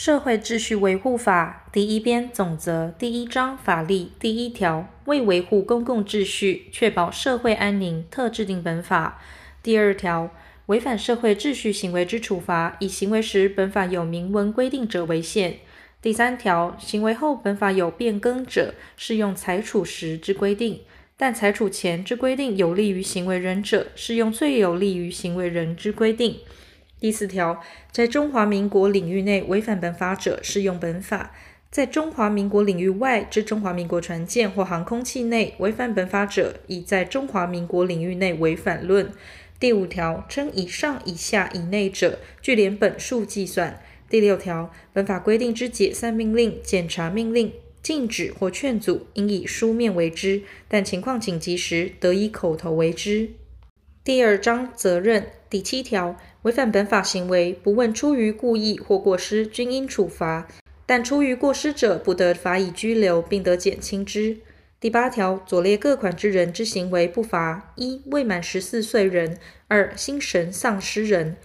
社会秩序维护法第一编总则第一章法律第一条，为维护公共秩序，确保社会安宁，特制定本法。第二条，违反社会秩序行为之处罚，以行为时本法有明文规定者为限。第三条，行为后本法有变更者，适用裁处时之规定，但裁处前之规定有利于行为人者，适用最有利于行为人之规定。第四条，在中华民国领域内违反本法者，适用本法；在中华民国领域外之中华民国船舰或航空器内违反本法者，以在中华民国领域内违反论。第五条，称以上、以下、以内者，据连本数计算。第六条，本法规定之解散命令、检查命令、禁止或劝阻，应以书面为之，但情况紧急时，得以口头为之。第二章责任第七条，违反本法行为，不问出于故意或过失，均应处罚；但出于过失者，不得罚以拘留，并得减轻之。第八条，左列各款之人之行为不罚：一、未满十四岁人；二、心神丧失人。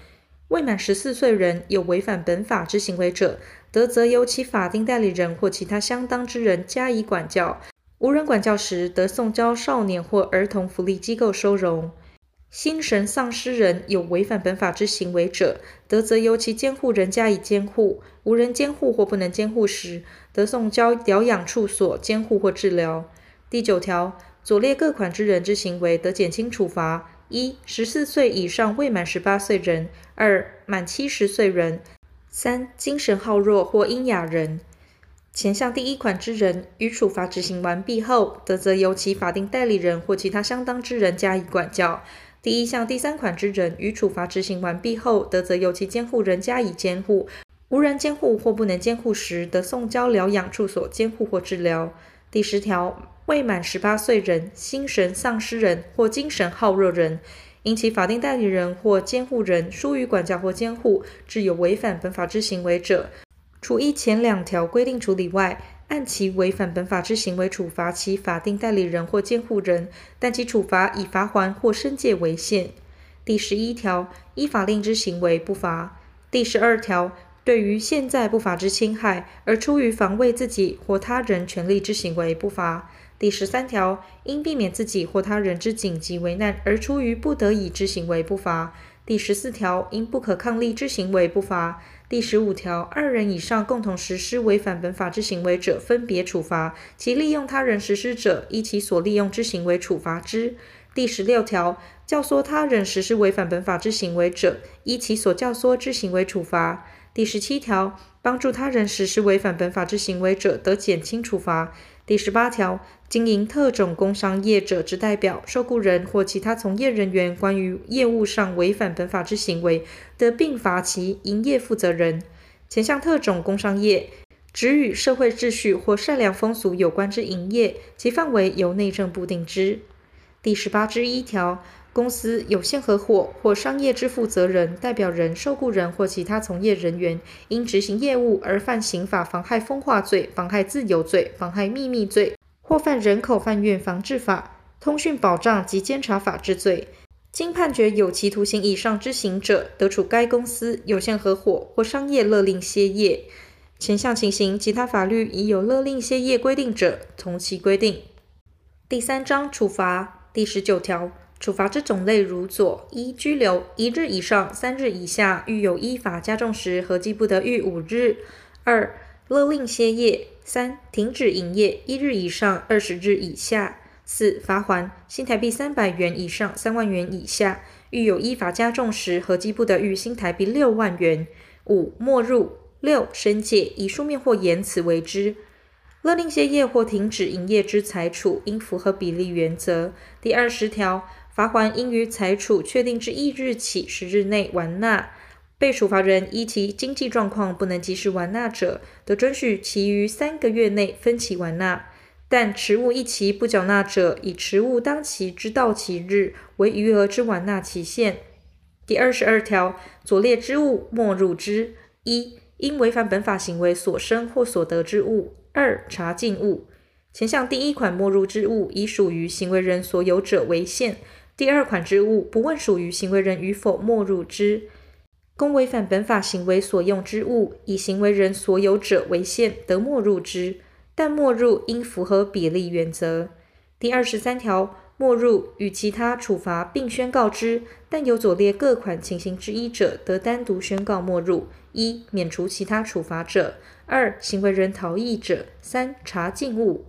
未满十四岁人有违反本法之行为者，得责由其法定代理人或其他相当之人加以管教；无人管教时，得送交少年或儿童福利机构收容。心神丧失人有违反本法之行为者，得责由其监护人加以监护；无人监护或不能监护时，得送交疗养处所监护或治疗。第九条，左列各款之人之行为得减轻处罚：一、十四岁以上未满十八岁人；二、满七十岁人；三、精神好弱或瘖哑人。前项第一款之人，于处罚执行完毕后，得责由其法定代理人或其他相当之人加以管教。第一项第三款之人，于处罚执行完毕后，得责由其监护人加以监护；无人监护或不能监护时，得送交疗养处所监护或治疗。第十条，未满十八岁人、心神丧失人或精神好弱人，因其法定代理人或监护人疏于管教或监护，致有违反本法之行为者，除依前两条规定处理外，按其违反本法之行为处罚其法定代理人或监护人，但其处罚以罚锾或申诫为限。第十一条，依法令之行为不罚。第十二条，对于现在不法之侵害而出于防卫自己或他人权利之行为不罚。第十三条，因避免自己或他人之紧急危难而出于不得已之行为不罚。第十四条，因不可抗力之行为不罚。第十五条，二人以上共同实施违反本法之行为者，分别处罚；其利用他人实施者，依其所利用之行为处罚之。第十六条，教唆他人实施违反本法之行为者，依其所教唆之行为处罚。第十七条，帮助他人实施违反本法之行为者，得减轻处罚。第十八条，经营特种工商业者之代表、受雇人或其他从业人员，关于业务上违反本法之行为，得并罚其营业负责人。前项特种工商业，指与社会秩序或善良风俗有关之营业，其范围由内政部定之。第十八之一条，公司、有限合伙或商业之负责人、代表人、受雇人或其他从业人员，因执行业务而犯刑法妨害风化罪、妨害自由罪、妨害秘密罪，或犯人口贩运防治法、通讯保障及监察法之罪，经判决有期徒刑以上之刑者，得处该公司、有限合伙或商业勒令歇业。前项情形，其他法律已有勒令歇业规定者，从其规定。第三章处罚第十九条。处罚之种类如左：一、拘留一日以上三日以下，遇有依法加重时，合计不得逾五日；二、勒令歇业；三、停止营业一日以上二十日以下；四、罚锾新台币三百元以上三万元以下，遇有依法加重时，合计不得逾新台币六万元；五、没入；六、申诫以书面或言辞为之。勒令歇业或停止营业之裁处，应符合比例原则。第二十条。罚锾应于裁处确定之翌日起十日内完纳。被处罚人依其经济状况不能及时完纳者，得准许其于三个月内分期完纳。但迟误一期不缴纳者，以迟误当期之到期日为余额之完纳期限。第二十二条，左列之物莫入之：一、因违反本法行为所生或所得之物；二、查禁物。前项第一款没入之物，以属于行为人所有者为限。第二款之物，不问属于行为人与否没入之。公违反本法行为所用之物，以行为人所有者为限，得没入之，但没入应符合比例原则。第二十三条，没入与其他处罚并宣告之，但有左列各款情形之一者，得单独宣告没入：一、免除其他处罚者；二、行为人逃逸者；三、查禁物。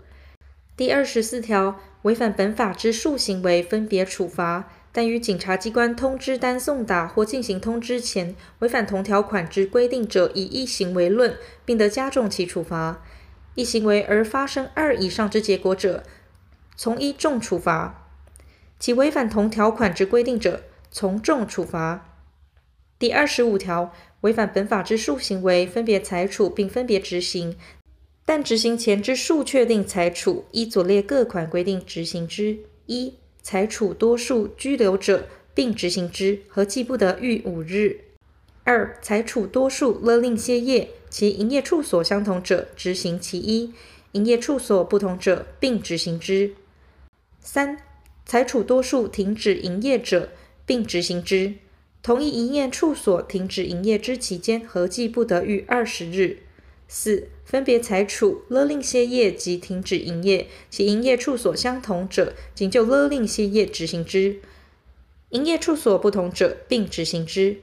第二十四条，违反本法之数行为，分别处罚。但于警察机关通知单送达或进行通知前，违反同条款之规定者，以一行为论，并得加重其处罚。一行为而发生二以上之结果者，从一重处罚；其违反同条款之规定者，从重处罚。第二十五条，违反本法之数行为，分别裁处并分别执行，但执行前之数确定裁处，依左列各款规定执行之。一裁处多数拘留者，并执行之，合计不得逾五日。二、裁处多数勒令歇业，其营业处所相同者，执行其一；营业处所不同者，并执行之。三、裁处多数停止营业者，并执行之。同一营业处所停止营业之期间，合计不得逾二十日。四、分别裁处勒令歇业及停止营业，其营业处所相同者，仅就勒令歇业执行之；营业处所不同者，并执行之。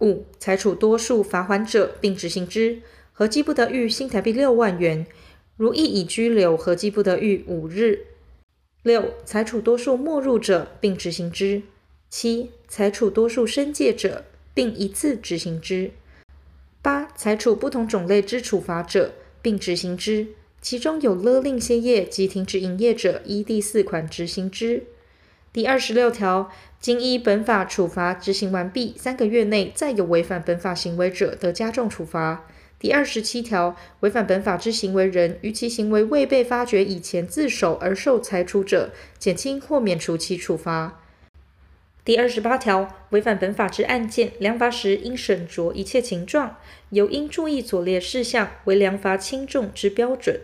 五、裁处多数罚款者，并执行之，合计不得逾新台币六万元；如一已拘留，合计不得逾五日。六、裁处多数没入者，并执行之。七、裁处多数申诫者，并一次执行之。八、裁处不同种类之处罚者，并执行之，其中有勒令歇业及停止营业者，依第四款执行之。第二十六条，经依本法处罚执行完毕三个月内，再有违反本法行为者，得加重处罚。第二十七条，违反本法之行为人，于其行为未被发觉以前自首而受裁处者，减轻或免除其处罚。第二十八条，违反本法之案件，量罚时应审酌一切情状，尤应注意左列事项为量罚轻重之标准：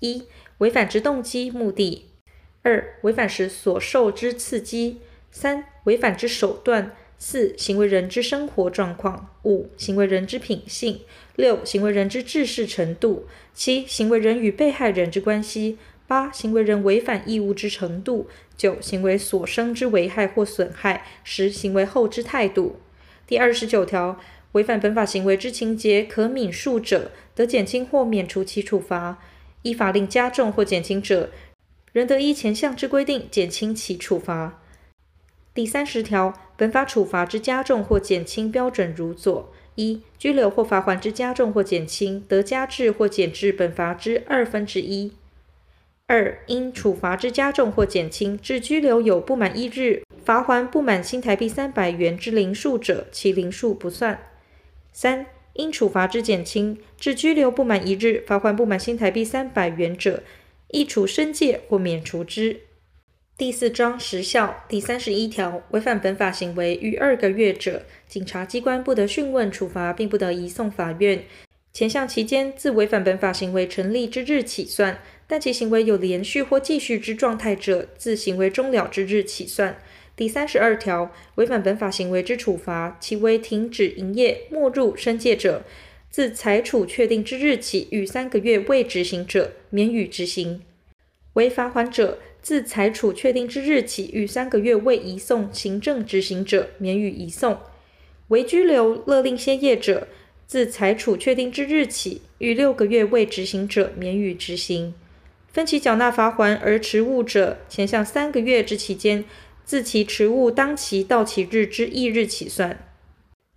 一、违反之动机、目的；二、违反时所受之刺激；三、违反之手段；四、行为人之生活状况；五、行为人之品性；六、行为人之治事程度；七、行为人与被害人之关系。八、行为人违反义务之程度；九、行为所生之危害或损害；十、行为后之态度。第二十九条，违反本法行为之情节可泯数者，得减轻或免除其处罚；依法令加重或减轻者，仍得依前项之规定减轻其处罚。第三十条，本法处罚之加重或减轻标准如左：一、拘留或罚锾之加重或减轻，得加至或减至本罚之二分之一。二、因处罚之加重或减轻，致拘留有不满一日，罚锾不满新台币三百元之零数者，其零数不算。三、因处罚之减轻，致拘留不满一日，罚锾不满新台币三百元者，亦处申诫或免除之。第四章时效第三十一条，违反本法行为逾二个月者，警察机关不得讯问处罚，并不得移送法院。前项期间，自违反本法行为成立之日起算。但其行为有连续或继续之状态者，自行为终了之日起算。第三十二条，违反本法行为之处罚，其为停止营业、没入、申诫者，自裁处确定之日起逾三个月未执行者，免予执行；为罚款者，自裁处确定之日起逾三个月未移送行政执行者，免予移送；为拘留、勒令歇业者，自裁处确定之日起逾六个月未执行者，免予执行。分期缴纳罚锾而迟误者，前项三个月之期间，自其迟误当期到期日之翌日起算。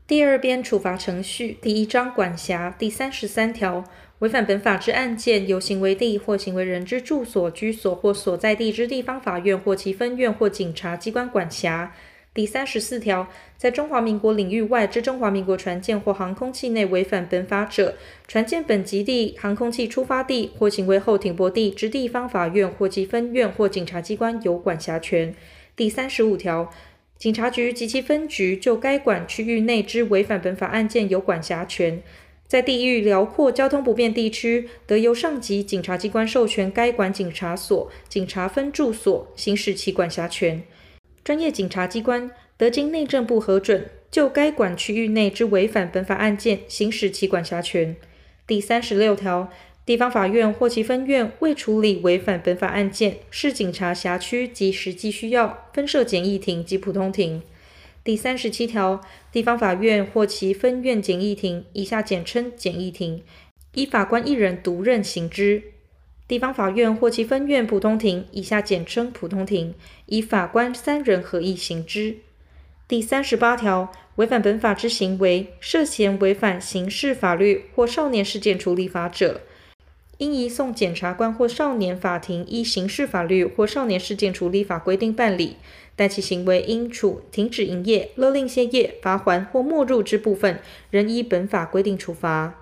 第二编处罚程序第一章管辖第三十三条，违反本法之案件，由行为地或行为人之住所、居所或所在地之地方法院或其分院或警察机关管辖。第三十四条，在中华民国领域外之中华民国船舰或航空器内违反本法者，船舰本籍地、航空器出发地或行为后停泊地之地方法院或其分院或警察机关有管辖权。第三十五条，警察局及其分局就该管区域内之违反本法案件有管辖权。在地域辽阔、交通不便地区，得由上级警察机关授权该管警察所、警察分驻所行使其管辖权。专业警察机关得经内政部核准，就该管区域内之违反本法案件行使其管辖权。第三十六条，地方法院或其分院未处理违反本法案件，视警察辖区及实际需要，分设简易庭及普通庭。第三十七条，地方法院或其分院简易庭（以下简称简易庭），依法官一人独任行之；地方法院或其分院普通庭（以下简称普通庭），以法官三人合议行之。第三十八条，违反本法之行为，涉嫌违反刑事法律或少年事件处理法者，应移送检察官或少年法庭依刑事法律或少年事件处理法规定办理。但其行为应处停止营业、勒令歇业、罚锾或没入之部分，仍依本法规定处罚。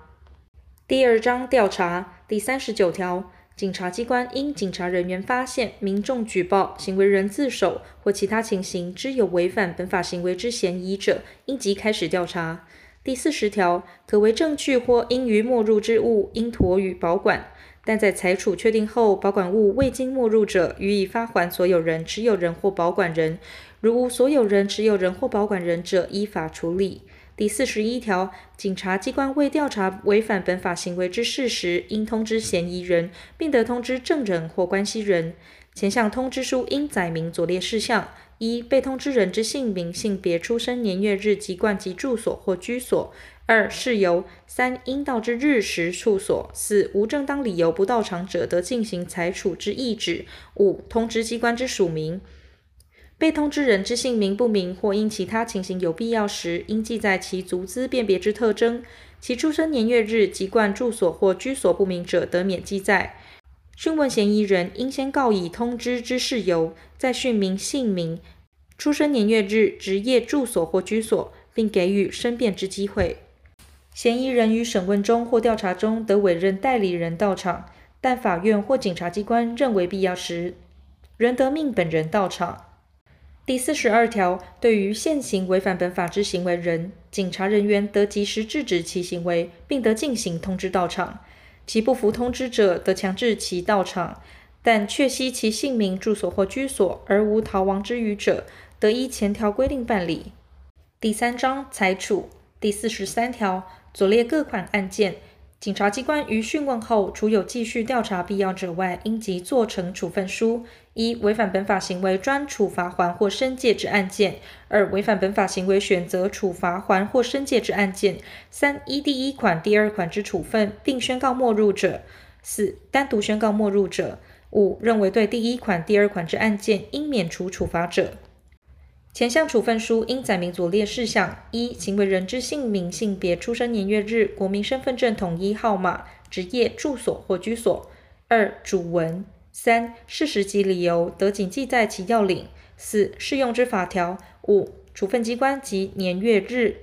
第二章调查第三十九条，警察机关因警察人员发现民众举报行为人自首或其他情形之有违反本法行为之嫌疑者，应即开始调查。第四十条，可为证据或应予没入之物，应妥予保管。但在裁处确定后，保管物未经没入者，予以发还所有人、持有人或保管人。如无所有人、持有人或保管人者，依法处理。第四十一条，警察机关为调查违反本法行为之事实，应通知嫌疑人，并得通知证人或关系人。前项通知书应载明左列事项：一、被通知人之姓名、性别、出生年月日、籍贯及住所或居所。二、事由。三、应到之日时处所。四、无正当理由不到场者，得进行裁处之意旨。五、通知机关之署名。被通知人之姓名不明或因其他情形有必要时，应记载其足资辨别之特征。其出生年月日、籍贯、住所或居所不明者，得免记载。讯问嫌疑人，应先告以通知之事由，再讯明姓名、出生年月日、职业、住所或居所，并给予申辩之机会。嫌疑人于审问中或调查中得委任代理人到场，但法院或检察机关认为必要时，仍得命本人到场。第四十二条，对于现行违反本法之行为人，警察人员得及时制止其行为，并得进行通知到场。其不服通知者，得强制其到场，但确悉其姓名、住所或居所而无逃亡之余者，得依前条规定办理。第三章裁处第四十三条。左列各款案件，警察机关于讯问后，除有继续调查必要者外，应即做成处分书：一、违反本法行为专处罚锾或申诫之案件；二、违反本法行为选择处罚锾或申诫之案件；三、依第一款、第二款之处分，并宣告没入者；四、单独宣告没入者；五、认为对第一款、第二款之案件应免除处罚者。前项处分书应载明左列事项：一、行为人之姓名、性别、出生年月日、国民身份证统一号码、职业、住所或居所；二、主文；三、事实及理由，得仅记在其要领；四、适用之法条；五、处分机关及年月日；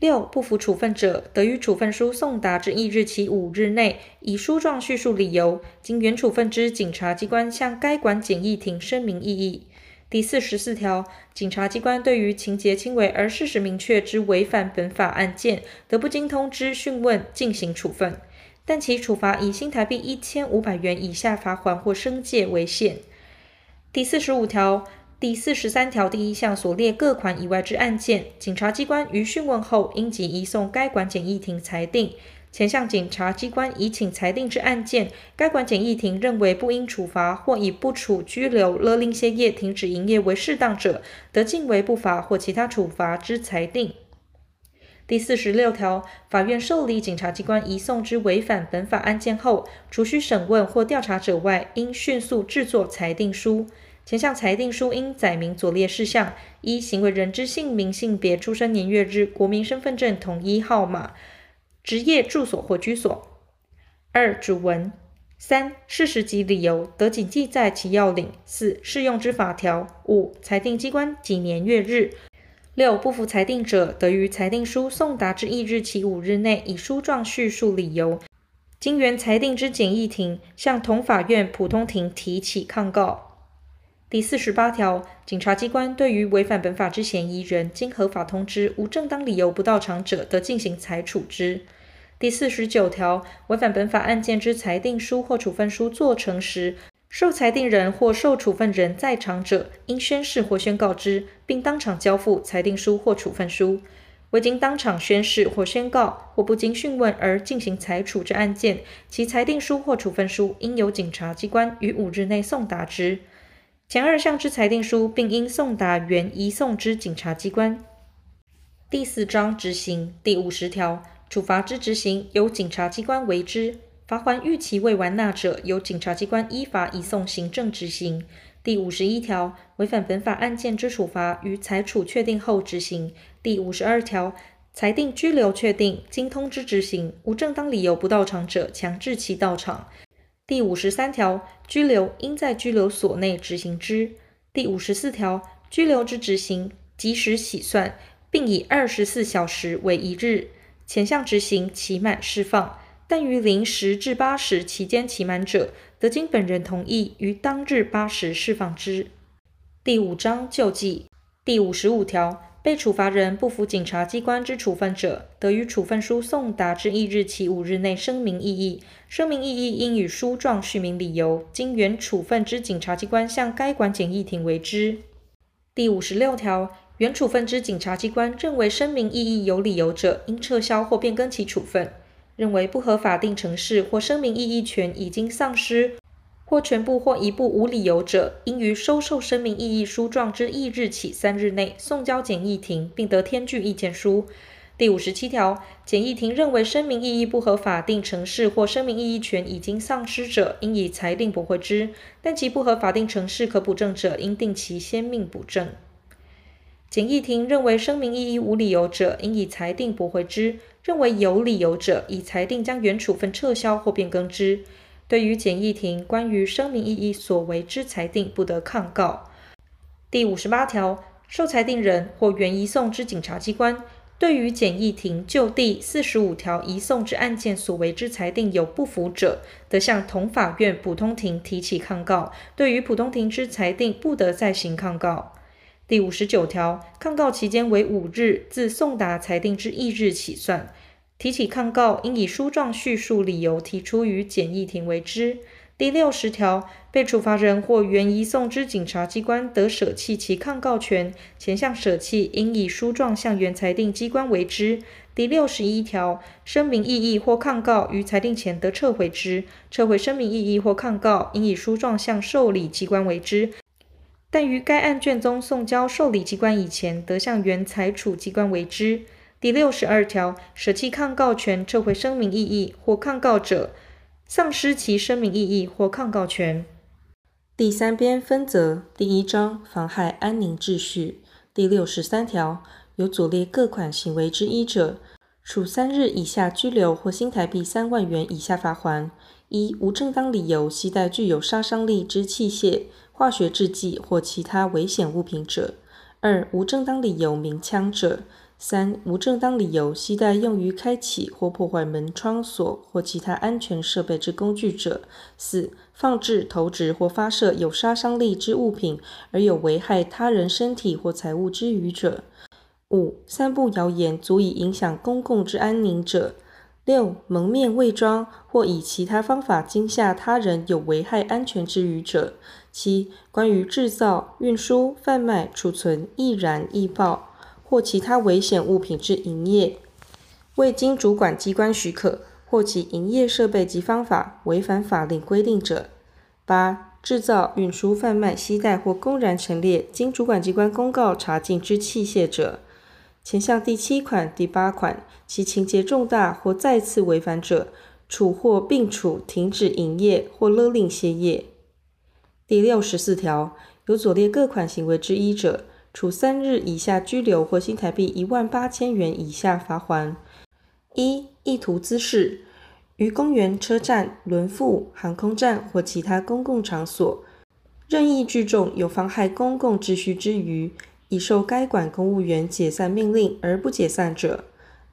六、不服处分者，得于处分书送达之翌日起五日内，以书状叙述理由，经原处分之警察机关向该管简易庭声明异议。第四十四条，警察机关对于情节轻微而事实明确之违反本法案件，得不经通知讯问进行处分，但其处罚以新台币一千五百元以下罚锾或申诫为限。第四十五条、第四十三条第一项所列各款以外之案件，警察机关于讯问后，应即移送该管简易庭裁定。前项警察机关已请裁定之案件，该管简易庭认为不应处罚或以不处拘留、勒令歇业、停止营业为适当者，得径为不罚或其他处罚之裁定。第四十六条，法院受理警察机关移送之违反本法案件后，除需审问或调查者外，应迅速制作裁定书。前项裁定书应载明左列事项：一、行为人之姓名、性别、出生年月日、国民身份证统一号码。职业、住所或居所。二、主文。三、事实及理由，得仅记在其要领。四、适用之法条。五、裁定机关及年月日。六、不服裁定者，得于裁定书送达之翌日起五日内，以书状叙述理由，经原裁定之简易庭向同法院普通庭提起抗告。第四十八条，警察机关对于违反本法之嫌疑人，经合法通知无正当理由不到场者，得进行裁处之。第四十九条，违反本法案件之裁定书或处分书做成时，受裁定人或受处分人在场者，应宣誓或宣告之，并当场交付裁定书或处分书。未经当场宣誓或宣告，或不经讯问而进行裁处之案件，其裁定书或处分书应由警察机关于五日内送达之。前二项之裁定书，并应送达原移送之警察机关。第四章执行第五十条，处罚之执行由警察机关为之。罚锾逾期未完纳者，由检察机关依法移送行政执行。第五十一条，违反本法案件之处罚，于裁处确定后执行。第五十二条，裁定拘留确定，经通知执行，无正当理由不到场者，强制其到场。第五十三条，拘留应在拘留所内执行之。第五十四条，拘留之执行，即时起算，并以二十四小时为一日。前项执行期满释放。但于零时至八时期间期满者，得经本人同意，于当日八时释放之。第五章救济第五十五条，被处罚人不服警察机关之处分者，得于处分书送达之翌日起五日内声明异议。声明异议应以书状叙明理由，经原处分之警察机关向该管检疫庭为之。第五十六条，原处分之警察机关认为声明异议有理由者，应撤销或变更其处分。认为不合法定程式或声明异议权已经丧失，或全部或一部无理由者，应于收受声明异议书状之翌日起三日内送交检疫庭，并得填具意见书。第五十七条，检疫庭认为声明异议不合法定程式或声明异议权已经丧失者，应以裁定驳回之；但其不合法定程式可补正者，应定期先命补正。检疫庭认为声明异议无理由者，应以裁定驳回之。认为有理由者，以裁定将原处分撤销或变更之。对于检疫庭关于声明异议所为之裁定，不得抗告。第五十八条，受裁定人或原移送之检察机关，对于检疫庭就第四十五条移送之案件所为之裁定有不服者，得向同法院普通庭提起抗告。对于普通庭之裁定，不得再行抗告。第五十九条，抗告期间为五日，自送达裁定之翌日起算。提起抗告，应以书状叙述理由提出于检疫庭为之。第六十条，被处罚人或原移送之检察机关得舍弃其抗告权，前项舍弃应以书状向原裁定机关为之。第六十一条，声明异议或抗告于裁定前得撤回之，撤回声明异议或抗告，应以书状向受理机关为之。但于该案卷宗送交受理机关以前，得向原裁处机关为之。第六十二条，舍弃抗告权、撤回声明异议或抗告者，丧失其声明异议或抗告权。第三编分则第一章妨害安宁秩序第六十三条，有左列各款行为之一者，处三日以下拘留或新台币三万元以下罚锾：一、无正当理由携带具有杀伤力之器械。化学制剂或其他危险物品者；二、无正当理由鸣枪者；三、无正当理由携带用于开启或破坏门窗锁或其他安全设备之工具者；四、放置、投掷或发射有杀伤力之物品而有危害他人身体或财物之余者；五、散布谣言足以影响公共之安宁者。六、蒙面伪装或以其他方法惊吓他人有危害安全之余者。七、关于制造、运输、贩卖、储存易燃易爆或其他危险物品之营业，未经主管机关许可或其营业设备及方法违反法令规定者。八、制造、运输、贩卖、携带或公然陈列经主管机关公告查禁之器械者。前项第七款、第八款，其情节重大或再次违反者，处或并处停止营业或勒令歇业。第六十四条，有左列各款行为之一者，处三日以下拘留或新台币一万八千元以下罚锾：一、意图滋事，于公园、车站、轮复、航空站或其他公共场所，任意聚众有妨害公共秩序之余。已受该管公务员解散命令而不解散者；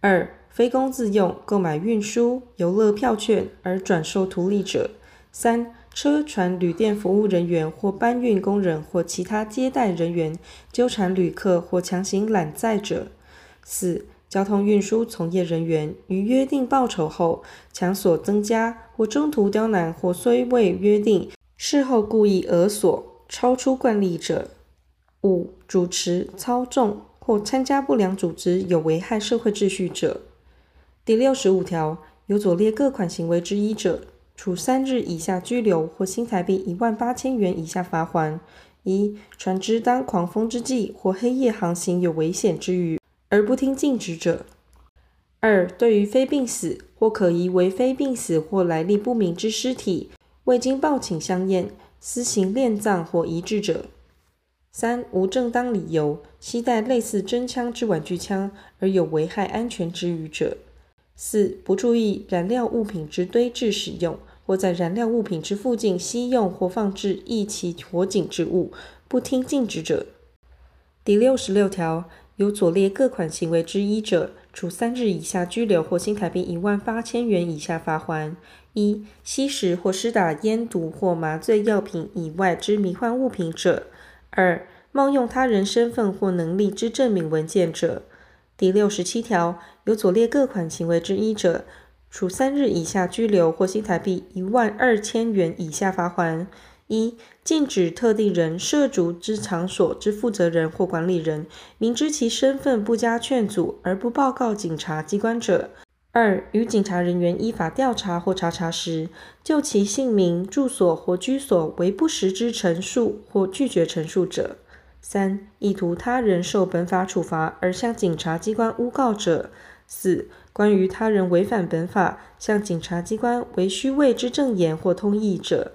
二、非公自用购买运输游乐票券而转售图利者；三、车船旅店服务人员或搬运工人或其他接待人员纠缠旅客或强行揽载者；四、交通运输从业人员于约定报酬后强索增加或中途刁难或虽未约定事后故意讹索、超出惯例者；五、主持、操纵或参加不良组织有危害社会秩序者。第六十五条，有左列各款行为之一者，处三日以下拘留或新台币一万八千元以下罚锾。一、船只当狂风之际或黑夜航行有危险之余，而不听禁止者；二、对于非病死或可疑为非病死或来历不明之尸体，未经报请相验，私行殓葬或移置者；三、无正当理由携带类似真枪之玩具枪而有危害安全之余者；四、不注意燃料物品之堆置使用。或在燃料物品之附近吸用或放置易起火警之物，不听禁止者。第六十六条，有左列各款行为之一者，处三日以下拘留或新台币一万八千元以下罚锾：一、吸食或施打烟毒或麻醉药品以外之迷幻物品者；二、冒用他人身份或能力之证明文件者。第六十七条，有左列各款行为之一者。处三日以下拘留或新台币一万二千元以下罚锾：一、禁止特定人涉足之场所之负责人或管理人，明知其身份不加劝阻而不报告警察机关者；二、与警察人员依法调查或查查时，就其姓名、住所或居所为不实之陈述或拒绝陈述者；三、意图他人受本法处罚而向警察机关诬告者；四、关于他人违反本法，向警察机关为虚伪之证言或通译者；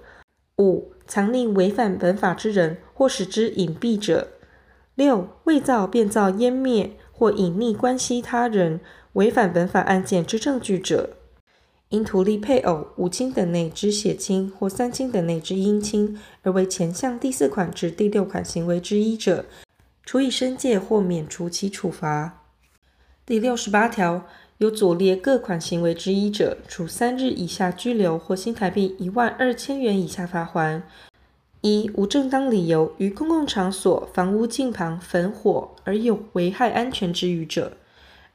五、藏匿违反本法之人或使之隐蔽者；六、伪造、变造、湮灭或隐匿关系他人违反本法案件之证据者；因图利配偶、五亲等内之血亲或三亲等内之姻亲而为前项第四款至第六款行为之一者，处以申诫或免除其处罚。第六十八条。有左列各款行为之一者，处三日以下拘留或新台币一万二千元以下罚锾：一、无正当理由于公共场所、房屋近旁焚火而有危害安全之余者；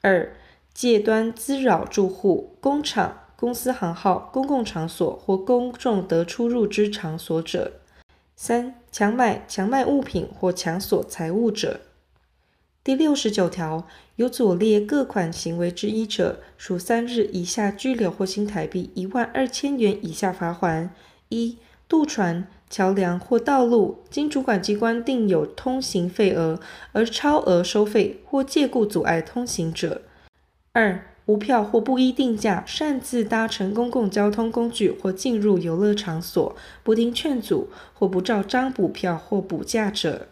二、借端滋扰住户、工厂、公司行号、公共场所或公众得出入之场所者；三、强买、强卖物品或强索财物者。第六十九条，有左列各款行为之一者，处三日以下拘留或新台币一万二千元以下罚锾：一、渡船、桥梁或道路，经主管机关定有通行费额而超额收费或借故阻碍通行者；二、无票或不依定价擅自搭乘公共交通工具或进入游乐场所，不听劝阻或不照章补票或补价者。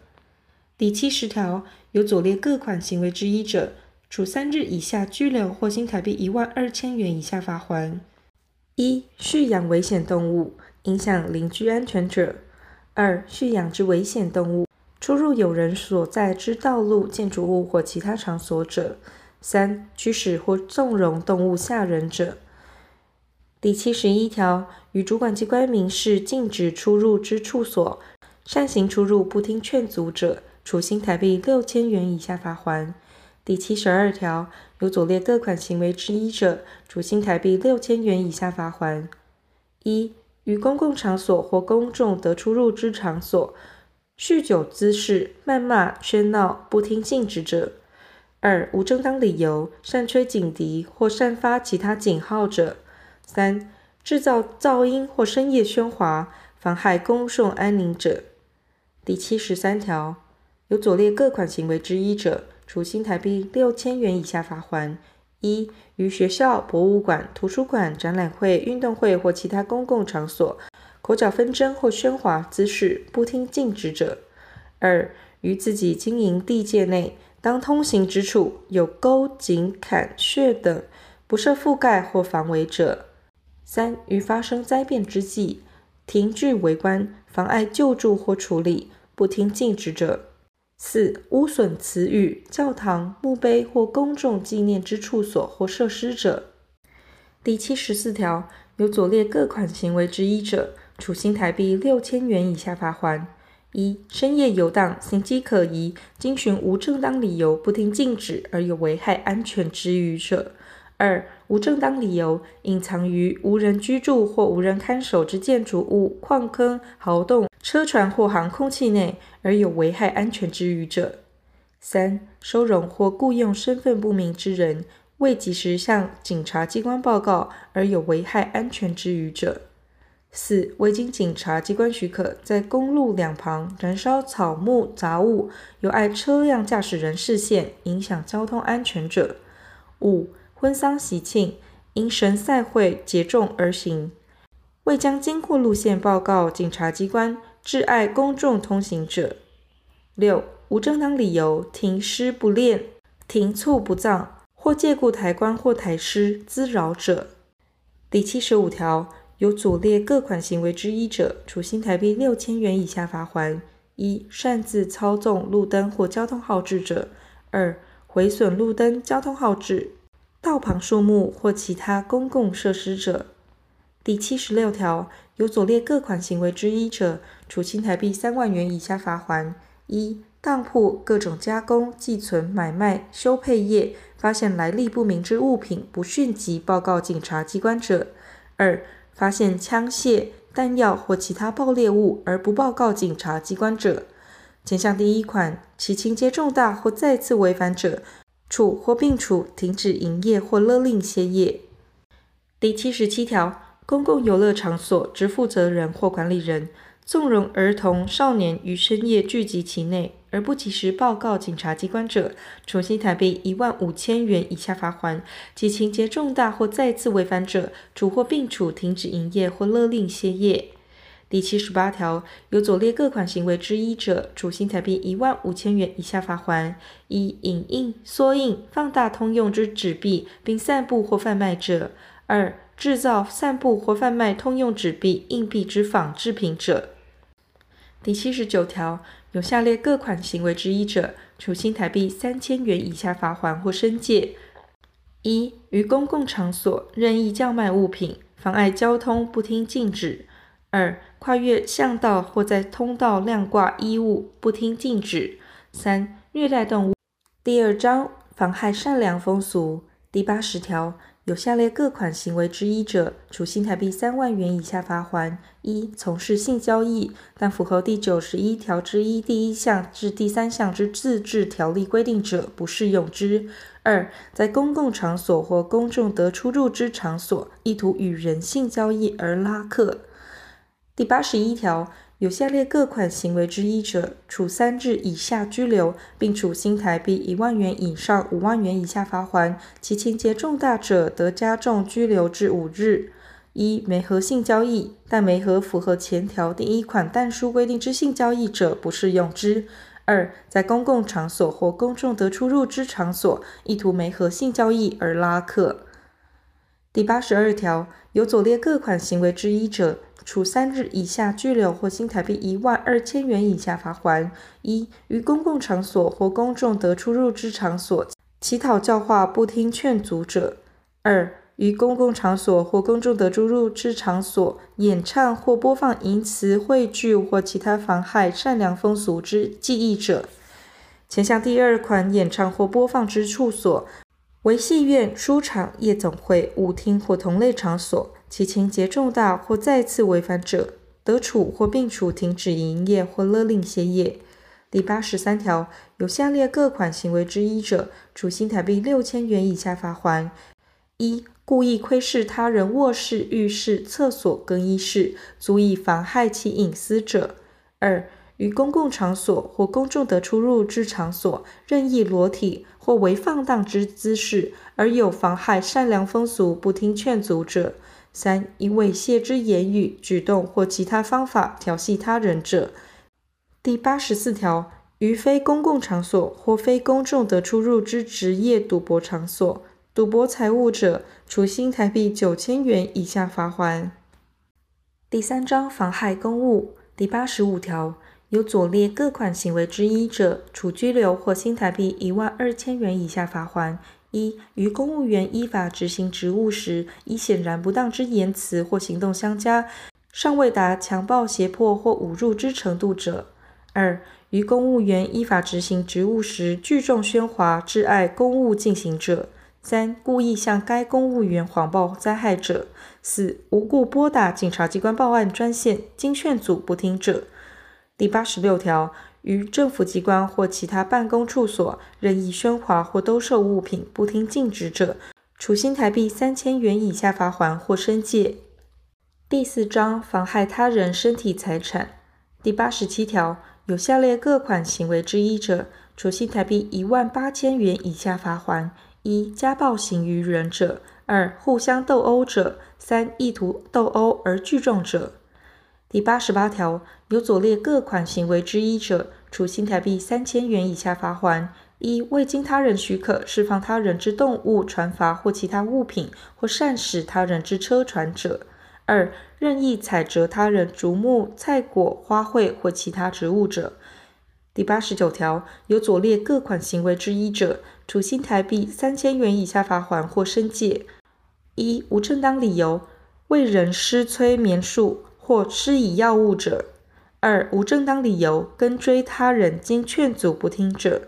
第七十条，有左列各款行为之一者，处三日以下拘留或新台币一万二千元以下罚锾：一、蓄养危险动物，影响邻居安全者；二、蓄养之危险动物，出入有人所在之道路、建筑物或其他场所者；三、驱使或纵容动物吓人者。第七十一条，与主管机关明示禁止出入之处所，擅行出入不听劝阻者。处新台币六千元以下罚锾。第七十二条，有左列各款行为之一者，处新台币六千元以下罚锾：一、于公共场所或公众得出入之场所，酗酒滋事、谩骂、喧闹、不听禁止者；二、无正当理由擅吹警笛或散发其他警号者；三、制造噪音或深夜喧哗，妨害公众安宁者。第七十三条。有左列各款行为之一者，处新台币六千元以下罚锾：一、于学校、博物馆、图书馆、展览会、运动会或其他公共场所，口角纷争或喧哗滋事，不听禁止者；二、于自己经营地界内，当通行之处有沟、井、坎、穴等，不设覆盖或防围者；三、于发生灾变之际，停拒围观，妨碍救助或处理，不听禁止者。四、污损祠宇、教堂、墓碑或公众纪念之处所或设施者。第七十四条，有左列各款行为之一者，处新台币六千元以下罚锾：一、深夜游荡，行迹可疑，经寻无正当理由不听禁止而有危害安全之虞者；二、无正当理由隐藏于无人居住或无人看守之建筑物、矿坑、壕洞、车船或航空器内而有危害安全之虞者；三、收容或雇佣身份不明之人，未及时向警察机关报告而有危害安全之虞者。四、未经警察机关许可，在公路两旁燃烧草木杂物，有碍车辆驾驶人视线，影响交通安全者；五、婚丧喜庆因神赛会结众而行，未将经过路线报告警察机关，致碍公众通行者；六、无正当理由停尸不敛、停厝不葬，或借故抬棺或抬尸滋扰者。第七十五条。有左列各款行为之一者，处新台币六千元以下罚锾：一、擅自操纵路灯或交通号志者；二、毁损路灯、交通号志、道旁树木或其他公共设施者。第七十六条，有左列各款行为之一者，处新台币三万元以下罚锾：一、当铺各种加工、寄存、买卖、修配业，发现来历不明之物品，不迅即报告警察机关者；二、发现枪械、弹药或其他爆裂物而不报告警察机关者，前项第一款，其情节重大或再次违反者，处或并处停止营业或勒令歇业。第七十七条，公共游乐场所之负责人或管理人，纵容儿童、少年于深夜聚集其内，而不及时报告警察机关者，处新台币一万五千元以下罚锾；其情节重大或再次违反者，处或并处停止营业或勒令歇业。第七十八条，有左列各款行为之一者，处新台币一万五千元以下罚锾：一、影印、缩印、放大通用之纸币，并散布或贩卖者；二、制造、散布或贩卖通用纸币、硬币之仿制品者。第七十九条，有下列各款行为之一者，处新台币三千元以下罚锾或申诫：一、于公共场所任意叫卖物品，妨碍交通，不听禁止；二、跨越巷道或在通道晾挂衣物，不听禁止；三、虐待动物。第二章，妨害善良风俗。第八十条。有下列各款行为之一者，处新台币三万元以下罚锾：一、从事性交易，但符合第九十一条之一第一项至第三项之自治条例规定者，不适用之；二、在公共场所或公众得出入之场所，意图与人性交易而拉客。第八十一条。有下列各款行为之一者，处三日以下拘留，并处新台币一万元以上五万元以下罚锾；其情节重大者，得加重拘留至五日。一、媒合性交易，但媒合符合前条第一款但书规定之性交易者，不适用之。二、在公共场所或公众得出入之场所，意图媒合性交易而拉客。第八十二条，有左列各款行为之一者，处三日以下拘留或新台币一万二千元以下罚锾：一、于公共场所或公众得出入之场所，乞讨教化不听劝阻者；二、于公共场所或公众得出入之场所，演唱或播放淫词汇剧或其他妨害善良风俗之记艺者。前项第二款演唱或播放之处所，为戏院、书场、夜总会、舞厅或同类场所，其情节重大或再次违反者，得处或并处停止营业或勒令歇业。第八十三条，有下列各款行为之一者，处新台币六千元以下罚锾：一、故意窥视他人卧室、浴室、厕所、更衣室，足以妨害其隐私者；二、于公共场所或公众得出入之场所，任意裸体或为放荡之姿势，而有妨害善良风俗，不听劝阻者；三、因为亵之言语、举动或其他方法调戏他人者。第八十四条，于非公共场所或非公众得出入之职业赌博场所，赌博财物者，处新台币九千元以下罚锾。第三章，妨害公务。第八十五条。有左列各款行为之一者，处拘留或新台币一万二千元以下罚锾：一、于公务员依法执行职务时，以显然不当之言辞或行动相加，尚未达强暴、胁迫或侮辱之程度者；二、于公务员依法执行职务时，聚众喧哗，致碍公务进行者；三、故意向该公务员谎报灾害者；四、无故拨打警察机关报案专线，经劝阻不听者。第八十六条，于政府机关或其他办公处所任意喧哗或兜售物品，不听禁止者，处新台币三千元以下罚锾或申诫。第四章，妨害他人身体财产。第八十七条，有下列各款行为之一者，处新台币一万八千元以下罚锾。一、家暴行于人者；二、互相斗殴者；三、意图斗殴而聚众者。第八十八条，有左列各款行为之一者，处新台币三千元以下罚锾：一、未经他人许可释放他人之动物、船筏或其他物品，或擅使他人之车船者；二、任意采折他人竹木、菜果、花卉或其他植物者。第八十九条，有左列各款行为之一者，处新台币三千元以下罚锾或申诫：一、无正当理由为人施催眠术或施以药物者；二、无正当理由跟追他人经劝阻不听者。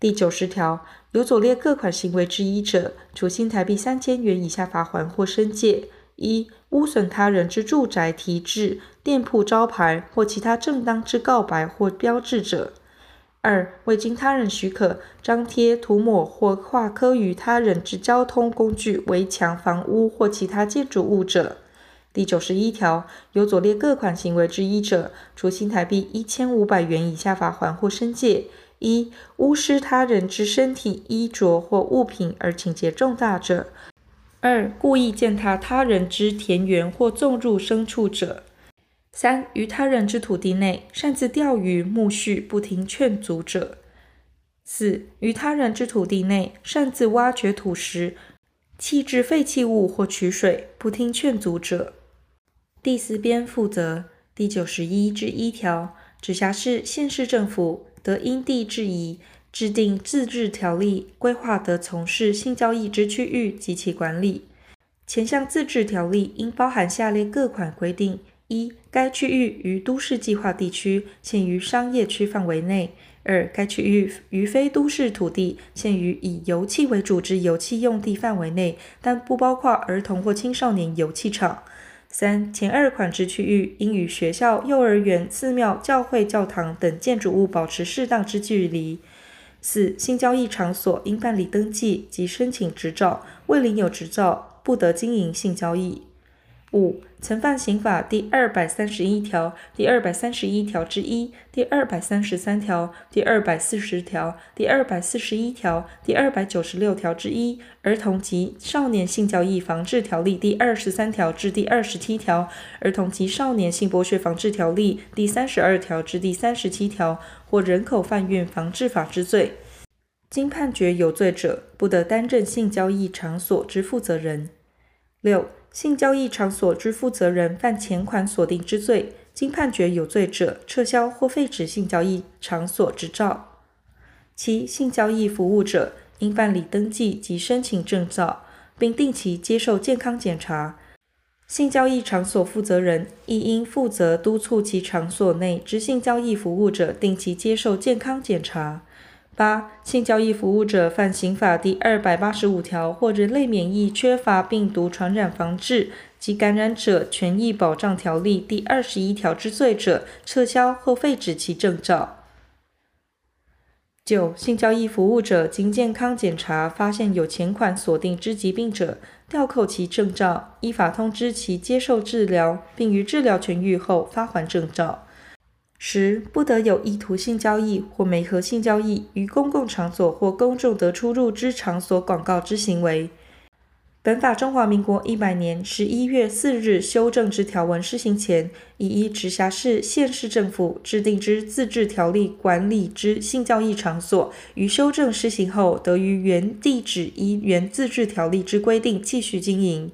第九十条，有左列各款行为之一者，处新台币三千元以下罚锾或申诫。一、污损他人之住宅提志、店铺招牌或其他正当之告白或标志者；二、未经他人许可张贴、涂抹或画刻于他人之交通工具、围墙、房屋或其他建筑物者。第九十一条，有左列各款行为之一者，处新台币一千五百元以下罚款或申诫：一、污湿他人之身体、衣着或物品而情节重大者。二、故意践踏他人之田园或纵入牲畜者；三、于他人之土地内擅自钓鱼、牧畜不听劝阻者；四、于他人之土地内擅自挖掘土石、弃置废弃物或取水不听劝阻者。第四编负责第九十一之一条，直辖市、县市政府得因地制宜。制定自治条例，规划得从事性交易之区域及其管理。前项自治条例应包含下列各款规定：一、该区域于都市计划地区，限于商业区范围内；二、该区域于非都市土地，限于以油气为主之油气用地范围内，但不包括儿童或青少年油气场；三、前二款之区域应与学校、幼儿园、寺庙、教会、教堂等建筑物保持适当之距离。四、性交易场所应办理登记及申请执照，未领有执照，不得经营性交易。五、曾犯刑法第二百三十一条、第二百三十一条之一、第二百三十三条、第二百四十条、第二百四十一条、第二百九十六条之一、儿童及少年性交易防治条例第二十三条至第二十七条、儿童及少年性剥削防治条例第三十二条至第三十七条或人口贩运防治法之罪，经判决有罪者，不得担任性交易场所之负责人。六。性交易场所之负责人犯前款所定之罪，经判决有罪者，撤销或废止性交易场所执照。七、性交易服务者应办理登记及申请证照，并定期接受健康检查。性交易场所负责人亦应负责督促其场所内之性交易服务者定期接受健康检查。八、性交易服务者犯刑法第二百八十五条或人类免疫缺乏病毒传染防治及感染者权益保障条例第二十一条之罪者，撤销或废止其证照。九、性交易服务者经健康检查发现有前款所定之疾病者，吊扣其证照，依法通知其接受治疗，并于治疗痊愈后发还证照。十、不得有意图性交易或媒合性交易于公共场所或公众得出入之场所广告之行为。本法中华民国一百年十一月四日修正之条文施行前，已依直辖市、县市政府制定之自治条例管理之性交易场所，于修正施行后，得于原地址依原自治条例之规定继续经营。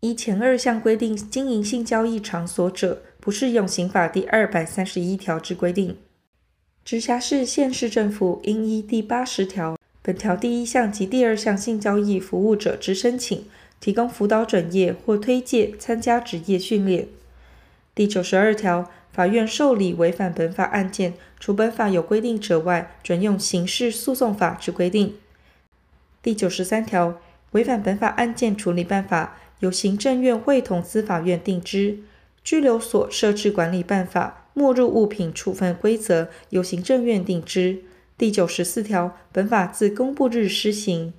依前二项规定经营性交易场所者，不适用刑法第二百三十一条之规定。直辖市、县市政府应依第八十条、本条第一项及第二项性交易服务者之申请，提供辅导转业或推介参加职业训练。第九十二条，法院受理违反本法案件，除本法有规定者外，准用刑事诉讼法之规定。第九十三条，违反本法案件处理办法，由行政院会同司法院定之；拘留所设置管理办法、没入物品处分规则，由行政院定之。第九十四条，本法自公布日施行。